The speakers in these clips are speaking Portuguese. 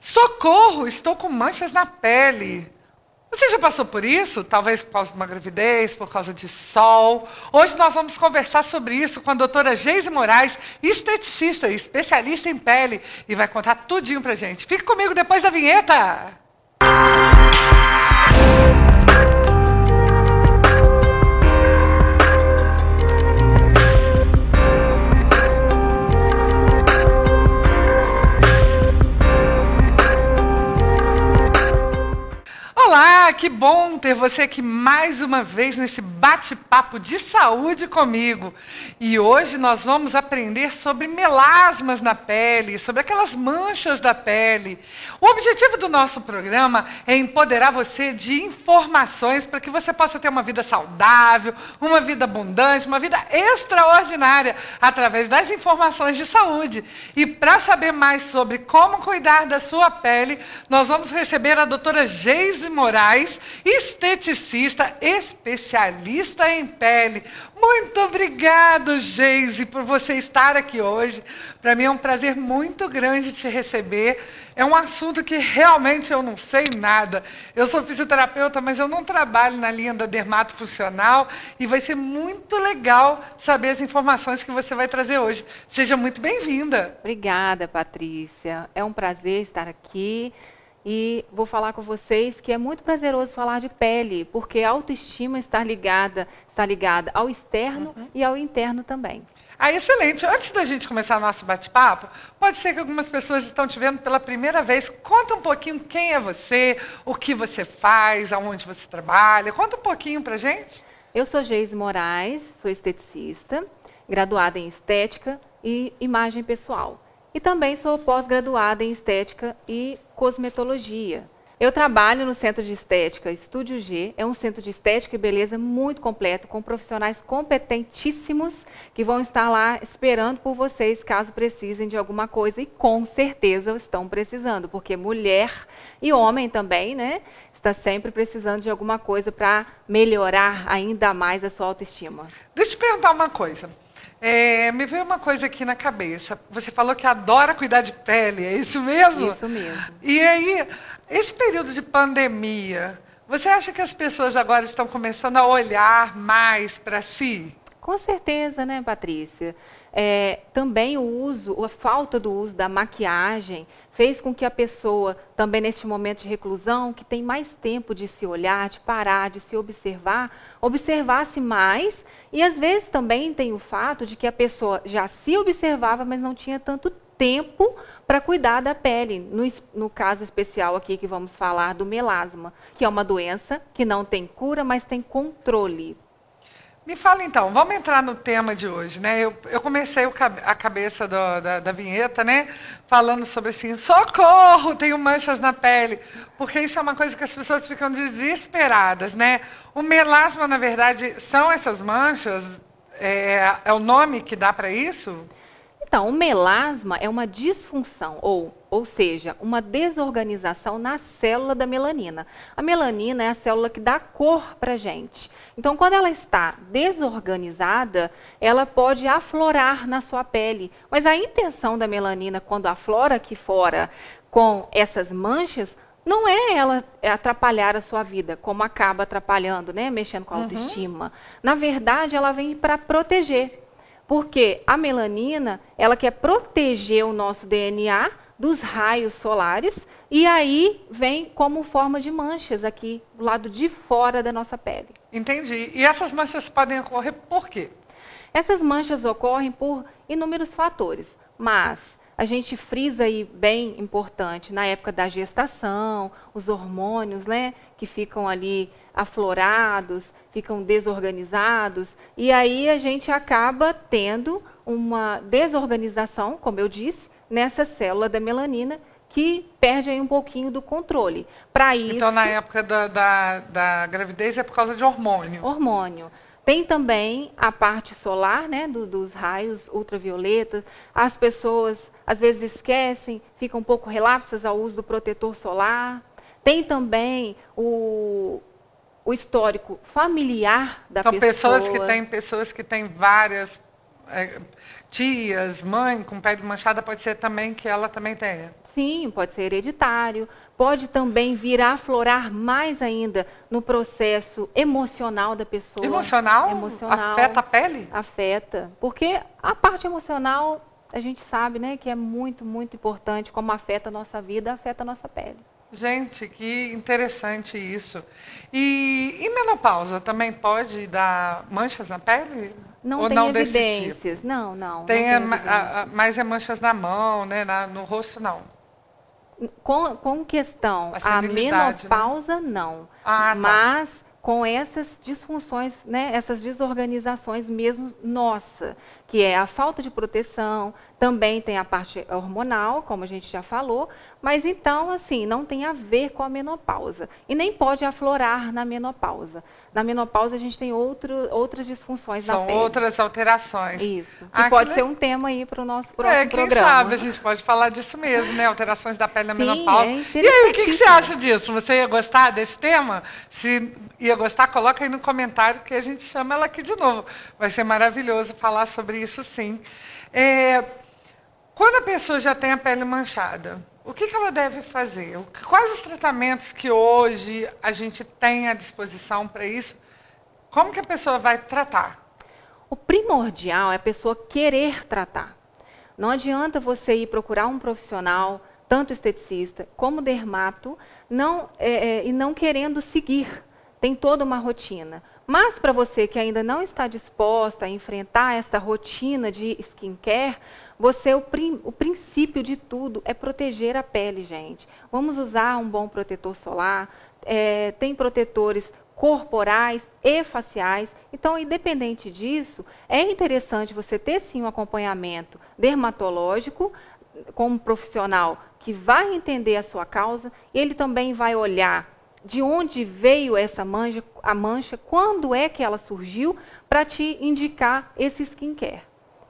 Socorro, estou com manchas na pele. Você já passou por isso? Talvez por causa de uma gravidez, por causa de sol. Hoje nós vamos conversar sobre isso com a doutora Geise Moraes, esteticista e especialista em pele, e vai contar tudinho pra gente. Fique comigo depois da vinheta. Que bom ter você aqui mais uma vez nesse bate-papo de saúde comigo. E hoje nós vamos aprender sobre melasmas na pele, sobre aquelas manchas da pele. O objetivo do nosso programa é empoderar você de informações para que você possa ter uma vida saudável, uma vida abundante, uma vida extraordinária através das informações de saúde. E para saber mais sobre como cuidar da sua pele, nós vamos receber a doutora Geise Moraes, esteticista, especialista em pele. Muito obrigado, Geise, por você estar aqui hoje. Para mim é um prazer muito grande te receber. É um assunto que realmente eu não sei nada. Eu sou fisioterapeuta, mas eu não trabalho na linha da dermatofuncional e vai ser muito legal saber as informações que você vai trazer hoje. Seja muito bem-vinda. Obrigada, Patrícia. É um prazer estar aqui. E vou falar com vocês que é muito prazeroso falar de pele, porque a autoestima está ligada, está ligada ao externo uhum. e ao interno também. Ah, excelente. Antes da gente começar o nosso bate-papo, pode ser que algumas pessoas estão te vendo pela primeira vez. Conta um pouquinho quem é você, o que você faz, aonde você trabalha. Conta um pouquinho para gente. Eu sou Geise Moraes, sou esteticista, graduada em estética e imagem pessoal. E também sou pós-graduada em estética e cosmetologia. Eu trabalho no Centro de Estética Estúdio G, é um centro de estética e beleza muito completo, com profissionais competentíssimos que vão estar lá esperando por vocês caso precisem de alguma coisa e com certeza estão precisando, porque mulher e homem também, né, está sempre precisando de alguma coisa para melhorar ainda mais a sua autoestima. Deixa eu te perguntar uma coisa. É, me veio uma coisa aqui na cabeça. Você falou que adora cuidar de pele, é isso mesmo? Isso mesmo. E aí, esse período de pandemia, você acha que as pessoas agora estão começando a olhar mais para si? Com certeza, né, Patrícia? É, também o uso, a falta do uso da maquiagem fez com que a pessoa, também neste momento de reclusão, que tem mais tempo de se olhar, de parar, de se observar, observasse mais. E às vezes também tem o fato de que a pessoa já se observava, mas não tinha tanto tempo para cuidar da pele. No, no, caso especial aqui que vamos falar do melasma, que é uma doença que não tem cura, mas tem controle. Me fala então, vamos entrar no tema de hoje, né? Eu, eu comecei o, a cabeça do, da, da, vinheta, né? Falando sobre assim, socorro, tenho manchas na pele. Porque isso é uma coisa que as pessoas ficam desesperadas, né? O melasma, na verdade, são essas manchas? É, é o nome que dá para isso? Então, o melasma é uma disfunção, ou, ou seja, uma desorganização na célula da melanina. A melanina é a célula que dá cor para a gente. Então, quando ela está desorganizada, ela pode aflorar na sua pele. Mas a intenção da melanina, quando aflora aqui fora com essas manchas, não é ela atrapalhar a sua vida, como acaba atrapalhando, né, mexendo com a uhum. autoestima. Uhum. Na verdade, ela vem para proteger. Porque a melanina, ela quer proteger o nosso DNA dos raios solares e aí vem como forma de manchas aqui do lado de fora da nossa pele. Entendi. E essas manchas podem ocorrer por quê? Essas manchas ocorrem por inúmeros fatores, mas a gente frisa aí bem importante na época da gestação, os hormônios, né, que ficam ali aflorados, ficam desorganizados, e aí a gente acaba tendo uma desorganização, como eu disse, nessa célula da melanina que perde aí um pouquinho do controle. Para isso. Então, na época da, da, da, gravidez é por causa de hormônio. Hormônio. Tem também a parte solar, né, do, dos raios ultravioletas. As pessoas às vezes esquecem, ficam um pouco relapsas ao uso do protetor solar. Tem também o, o histórico familiar da então, pessoa. Pessoas que têm pessoas que têm várias é, tias, mãe com pele manchada, pode ser também que ela também tenha. Sim, pode ser hereditário, pode também vir a aflorar mais ainda no processo emocional da pessoa. Emocional? Emocional. Afeta a pele? Afeta. Porque a parte emocional, a gente sabe né, que é muito, muito importante, como afeta a nossa vida, afeta a nossa pele. Gente, que interessante isso. E, e menopausa também pode dar manchas na pele? Não Ou tem não evidências. tipo? Não, não. Tem, não tem a- a- mais é manchas na mão, né? na- no rosto, não. Com, com questão, A a, né? menopausa, não. Ah, tá. Mas com essas disfunções, né, essas desorganizações mesmo nossa, que é a falta de proteção, também tem a parte hormonal, como a gente já falou, mas então, assim, não tem a ver com a menopausa. E nem pode aflorar na menopausa. Na menopausa, a gente tem outro, outras disfunções na São pele. outras alterações. Isso. Ah, que que pode le- ser um tema aí para o nosso próximo É, quem programa. sabe a gente pode falar disso mesmo, né? Alterações da pele na Sim, menopausa. é e aí, o que, que você acha disso? Você ia gostar desse tema? Se ia gostar, coloca aí no comentário que a gente chama ela aqui de novo. Vai ser maravilhoso falar sobre isso sim. É, quando a pessoa já tem a pele manchada, o que, que ela deve fazer? Quais os tratamentos que hoje a gente tem à disposição para isso? Como que a pessoa vai tratar? O primordial é a pessoa querer tratar. Não adianta você ir procurar um profissional, tanto esteticista como dermato, não, é, é, e não querendo seguir. Tem toda uma rotina. Mas para você que ainda não está disposta a enfrentar esta rotina de skincare, você o, prin- o princípio de tudo é proteger a pele, gente. Vamos usar um bom protetor solar. é, tem protetores corporais e faciais. Então, independente disso, é interessante você ter sim um acompanhamento dermatológico com um profissional que vai entender a sua causa, ele também vai olhar de onde veio essa mancha, a mancha, quando é que ela surgiu, para te indicar esse skincare.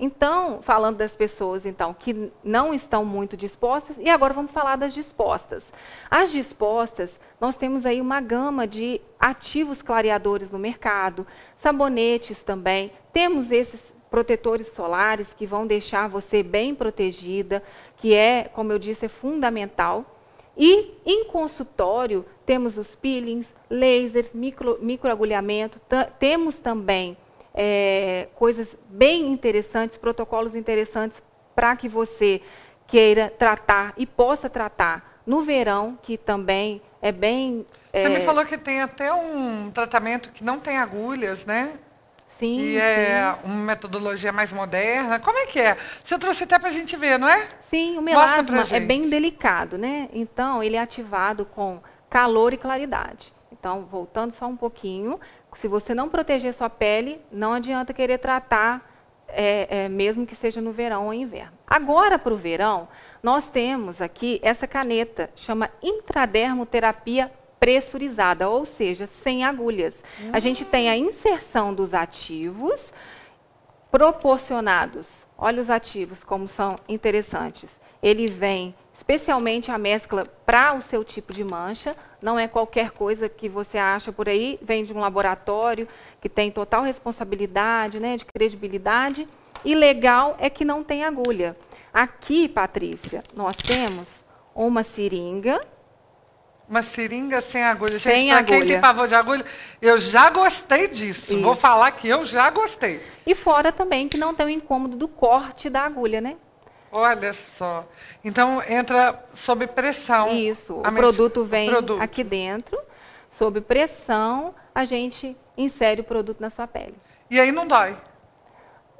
Então, falando das pessoas então que não estão muito dispostas, e agora vamos falar das dispostas. As dispostas, nós temos aí uma gama de ativos clareadores no mercado, sabonetes também. Temos esses protetores solares que vão deixar você bem protegida, que é, como eu disse, é fundamental. E em consultório temos os peelings, lasers, micro, microagulhamento, temos também é, coisas bem interessantes, protocolos interessantes para que você queira tratar e possa tratar no verão, que também é bem. Você é, me falou que tem até um tratamento que não tem agulhas, né? Sim, E sim. é uma metodologia mais moderna. Como é que é? Você trouxe até para a gente ver, não é? Sim, o melasma é bem delicado, né? Então, ele é ativado com calor e claridade. Então, voltando só um pouquinho, se você não proteger sua pele, não adianta querer tratar, é, é, mesmo que seja no verão ou inverno. Agora, para o verão, nós temos aqui essa caneta, chama intradermoterapia pressurizada, ou seja, sem agulhas. A gente tem a inserção dos ativos proporcionados. Olha os ativos como são interessantes. Ele vem especialmente a mescla para o seu tipo de mancha, não é qualquer coisa que você acha por aí, vem de um laboratório que tem total responsabilidade, né, de credibilidade, e legal é que não tem agulha. Aqui, Patrícia, nós temos uma seringa, Uma seringa sem agulha. Gente, Sem para quem agulha. tem pavor de agulha, eu já gostei disso. Isso. Vou falar que eu já gostei. e fora também que não tem o incômodo do corte da agulha, né? Olha só. Então, entra sob pressão. Isso, o produto o vem produto. aqui dentro, sob pressão, a gente insere o produto na sua pele. E aí não dói.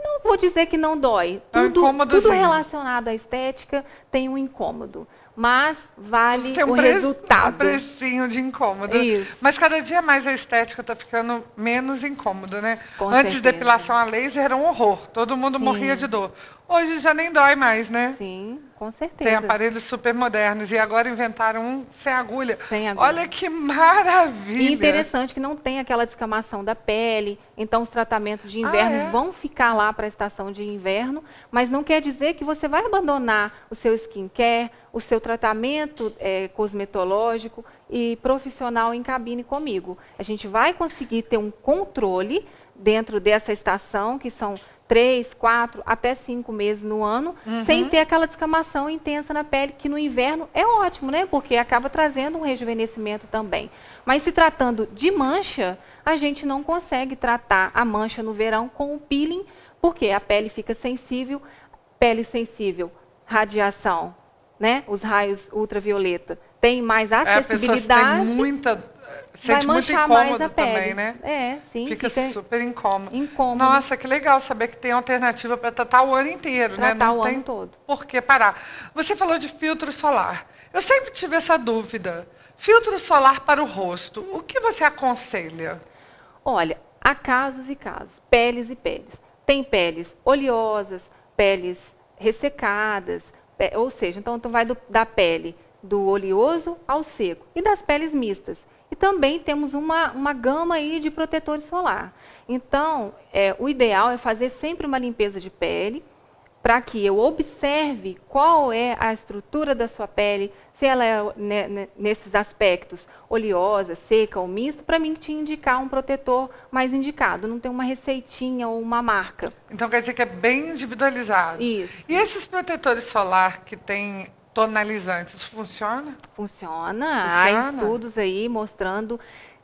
Não vou dizer que não dói. É um Tudo, tudo relacionado à estética tem um incômodo. Mas vale Tem um, o pre- resultado. um precinho de incômodo. Isso. Mas cada dia mais a estética está ficando menos incômodo, né? Com Antes, certeza. depilação a laser era um horror. Todo mundo Sim. morria de dor. Hoje já nem dói mais, né? Sim, com Tem certeza. aparelhos super modernos. E agora inventaram um sem agulha. Sem agulha. Olha que maravilha. E interessante que não tem aquela descamação da pele, então os tratamentos de Ah, inverno é? vão ficar lá para a estação de inverno, mas não quer dizer que você vai abandonar o seu skincare, o seu tratamento é, cosmetológico e profissional em cabine comigo. A gente vai conseguir ter um controle dentro dessa estação, que são três, quatro, até cinco meses no ano, uhum. sem ter aquela descamação intensa na pele, que no inverno é ótimo, né? Porque acaba trazendo um rejuvenescimento também. Mas se tratando de mancha, a gente não consegue tratar a mancha no verão com o peeling, porque a pele fica sensível, pele sensível, radiação, né? Os raios ultravioleta tem mais acessibilidade. É, a tem muita sente muito incômodo também, né? É, sim. Fica, fica, super incômodo. incômodo. Nossa, que legal saber que tem alternativa para tratar o ano inteiro, tratar né? Não o tem ano todo. Por que parar? Você falou de filtro solar. Eu sempre tive essa dúvida. Filtro solar para o rosto, o que você aconselha? Olha, há casos e casos, peles e peles. Tem peles oleosas, peles ressecadas, pe ou seja, então tu vai do, da pele do oleoso ao seco e das peles mistas. E também temos uma, uma gama aí de protetores solar. Então, é, o ideal é fazer sempre uma limpeza de pele, para que eu observe qual é a estrutura da sua pele, se ela é né, né nesses aspectos oleosa, seca ou mista, para mim te indicar um protetor mais indicado. Não tem uma receitinha ou uma marca. Então quer dizer que é bem individualizado. Isso. E esses protetores solar que tem tonalizantes, funciona? Funciona. Funciona. Há estudos aí mostrando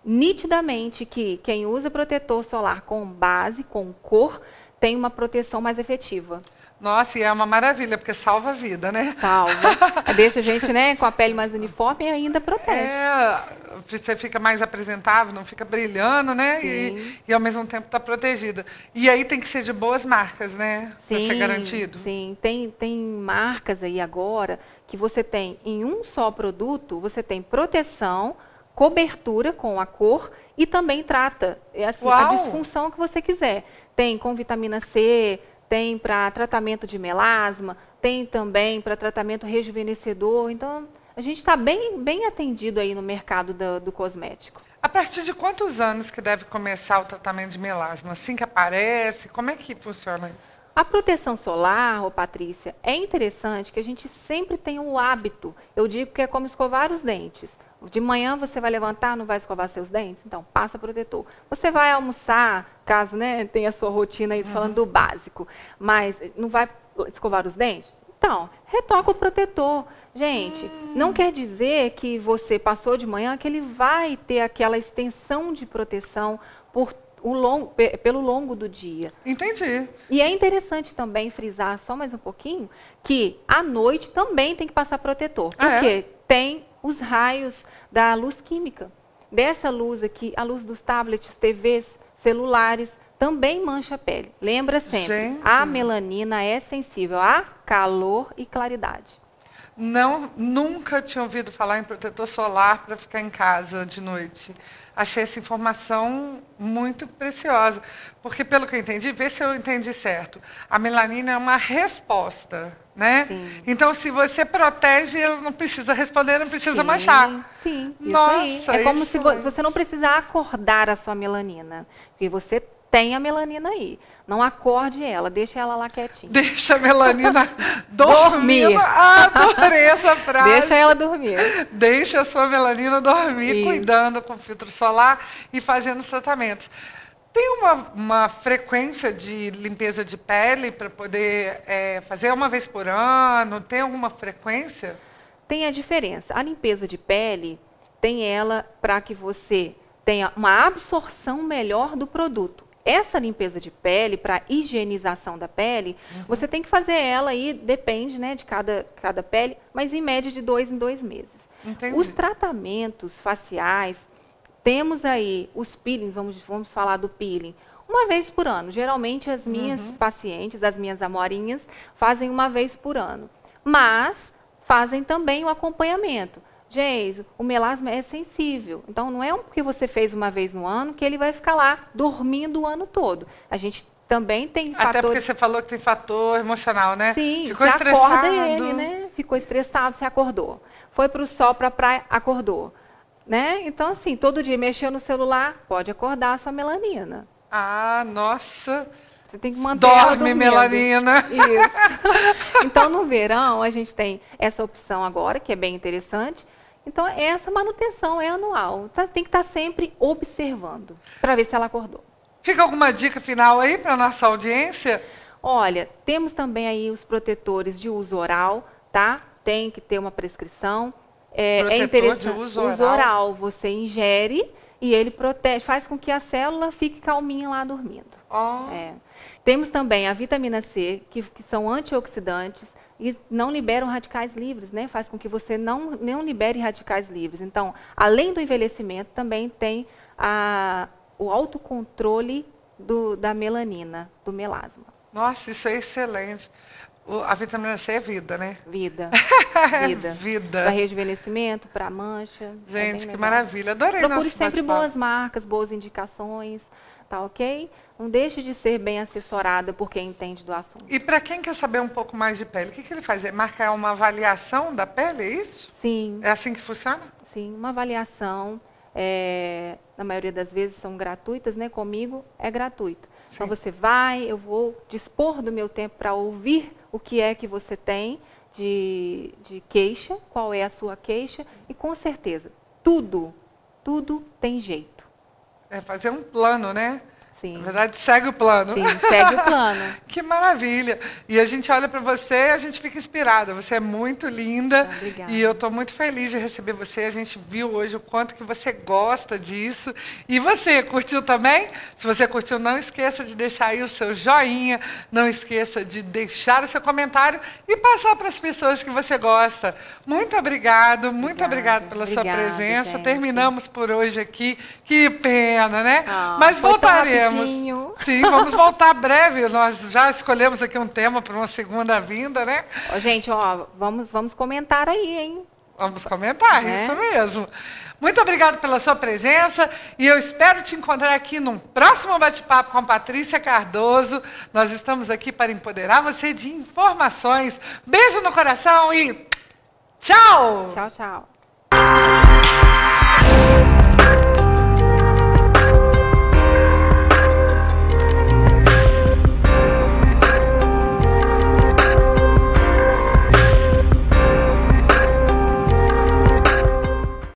nitidamente que quem usa protetor solar com base, com cor, tem uma proteção mais efetiva. Nossa, e é uma maravilha, porque salva a vida, né? Salva. Deixa a gente né, com a pele mais uniforme e ainda protege. É, você fica mais apresentável, não fica brilhando, né? E, e, ao mesmo tempo está protegida. E aí tem que ser de boas marcas, né? Para ser garantido. Sim, tem, tem marcas aí agora que você tem em um só produto, você tem proteção, cobertura com a cor e também trata é assim, a disfunção que você quiser. Tem com vitamina C, tem para tratamento de melasma, tem também para tratamento rejuvenescedor. Então, a gente está bem, bem atendido aí no mercado do, do, cosmético. A partir de quantos anos que deve começar o tratamento de melasma? Assim que aparece? Como é que funciona isso? A proteção solar, ô Patrícia, é interessante que a gente sempre tenha o hábito. Eu digo que é como escovar os dentes. De manhã você vai levantar, não vai escovar seus dentes? Então, passa protetor. Você vai almoçar, caso né, tenha a sua rotina aí falando do básico, mas não vai escovar os dentes? Então, retoca o protetor. Gente, hum. não quer dizer que você passou de manhã que ele vai ter aquela extensão de proteção por longo, pelo longo do dia. Entendi. E é interessante também frisar só mais um pouquinho que à noite também tem que passar protetor. Porque ah, é? tem os raios da luz química. Dessa luz aqui, a luz dos tablets, TVs, celulares, também mancha a pele. Lembra sempre, Gente. a melanina é sensível a calor e claridade. Não, nunca tinha ouvido falar em protetor solar para ficar em casa de noite achei essa informação muito preciosa. Porque, pelo que eu entendi, vê se eu entendi certo. A melanina é uma resposta, né? Sim. Então, se você protege, ela não precisa responder, não precisa sim, manchar. Sim, Nossa, É como se você não precisa acordar a sua melanina. Porque você tem a melanina aí. Não acorde ela, deixa ela lá quietinha. Deixa a melanina dormir. Adorei essa frase. Deixa ela dormir. Deixa a sua melanina dormir, Isso. cuidando com filtro solar e fazendo os tratamentos. Tem uma, uma frequência de limpeza de pele para poder é, fazer uma vez por ano? Tem alguma frequência? Tem a diferença. A limpeza de pele tem ela para que você tenha uma absorção melhor do produto. Essa limpeza de pele, para higienização da pele, uhum. você tem que fazer ela aí, depende né, de cada, cada pele, mas em média de dois em dois meses. Entendi. Os tratamentos faciais, temos aí os peelings, vamos, vamos falar do peeling, uma vez por ano. Geralmente as minhas uhum. pacientes, as minhas amorinhas, fazem uma vez por ano. Mas fazem também o acompanhamento. Geis, o melasma é sensível. Então, não é porque você fez uma vez no ano que ele vai ficar lá dormindo o ano todo. A gente também tem Até fatores... porque você falou que tem fator emocional, né? Sim, Ficou estressado. acorda ele, né? Ficou estressado, você acordou. Foi para o sol, para a praia, acordou. Né? Então, assim, todo dia mexeu no celular, pode acordar a sua melanina. Ah, nossa! Você tem que manter Dorme, melanina. Isso. então, no verão, a gente tem essa opção agora, que é bem interessante. Então, essa manutenção é anual. Tá- tem que estar sempre observando, para ver se ela acordou. Fica alguma dica final aí para nossa audiência? Olha, temos também aí os protetores de uso oral, tá? Tem que ter uma prescrição. É, Protetor é de interessante. uso oral. você ingere e ele protege, faz com que a célula fique calminha lá dormindo. Ó, É. Temos também a vitamina C, que, que são antioxidantes e não liberam radicais livres, né? Faz com que você não, não libere radicais livres. Então, além do envelhecimento, também tem a, o autocontrole do, da melanina, do melasma. Nossa, isso é excelente. O- a vitamina C é vida, né? Vida. Vida. Vida. Para rejuvenescimento, para mancha. é Gente, que legal. maravilha. Adorei Procure sempre boas marcas, boas indicações, tá ok? Não deixe de ser bem assessorada por quem entende do assunto. E para quem quer saber um pouco mais de pele, o que, que ele faz? É marcar uma avaliação da pele, é isso? Sim, É assim que funciona? sim, uma avaliação, é, na maioria das vezes são gratuitas, né? Comigo é gratuita. Então Sim. você vai, eu vou dispor do meu tempo para ouvir o que é que você tem de, de queixa, qual é a sua queixa, e com certeza, tudo, tudo tem jeito. É fazer um plano, né? Sim, Na verdade, segue o plano. sim segue o plano. Que maravilha! E a gente olha para você e a gente fica inspirada. Você é muito linda. Obrigada. E eu estou muito feliz de receber você. A gente viu hoje o quanto que você gosta disso. E você, curtiu também? Se você curtiu, não esqueça de deixar aí o seu joinha. Não esqueça de deixar o seu comentário e passar para as pessoas que você gosta. Muito obrigado, muito Obrigada. obrigado pela sua Obrigada, presença. gente. Terminamos por hoje aqui. Que pena, né? Ah, Mas voltaremos. Sim, vamos voltar breve. Nós já escolhemos aqui um tema para uma segunda vinda, né? Ó, gente, ó, vamos, vamos comentar aí, hein? Vamos comentar, Né? isso mesmo. Muito obrigado pela sua presença e eu espero te encontrar aqui num próximo bate-papo com a Patrícia Cardoso. Nós estamos aqui para empoderar você de informações. Beijo no coração e tchau! Tchau, tchau.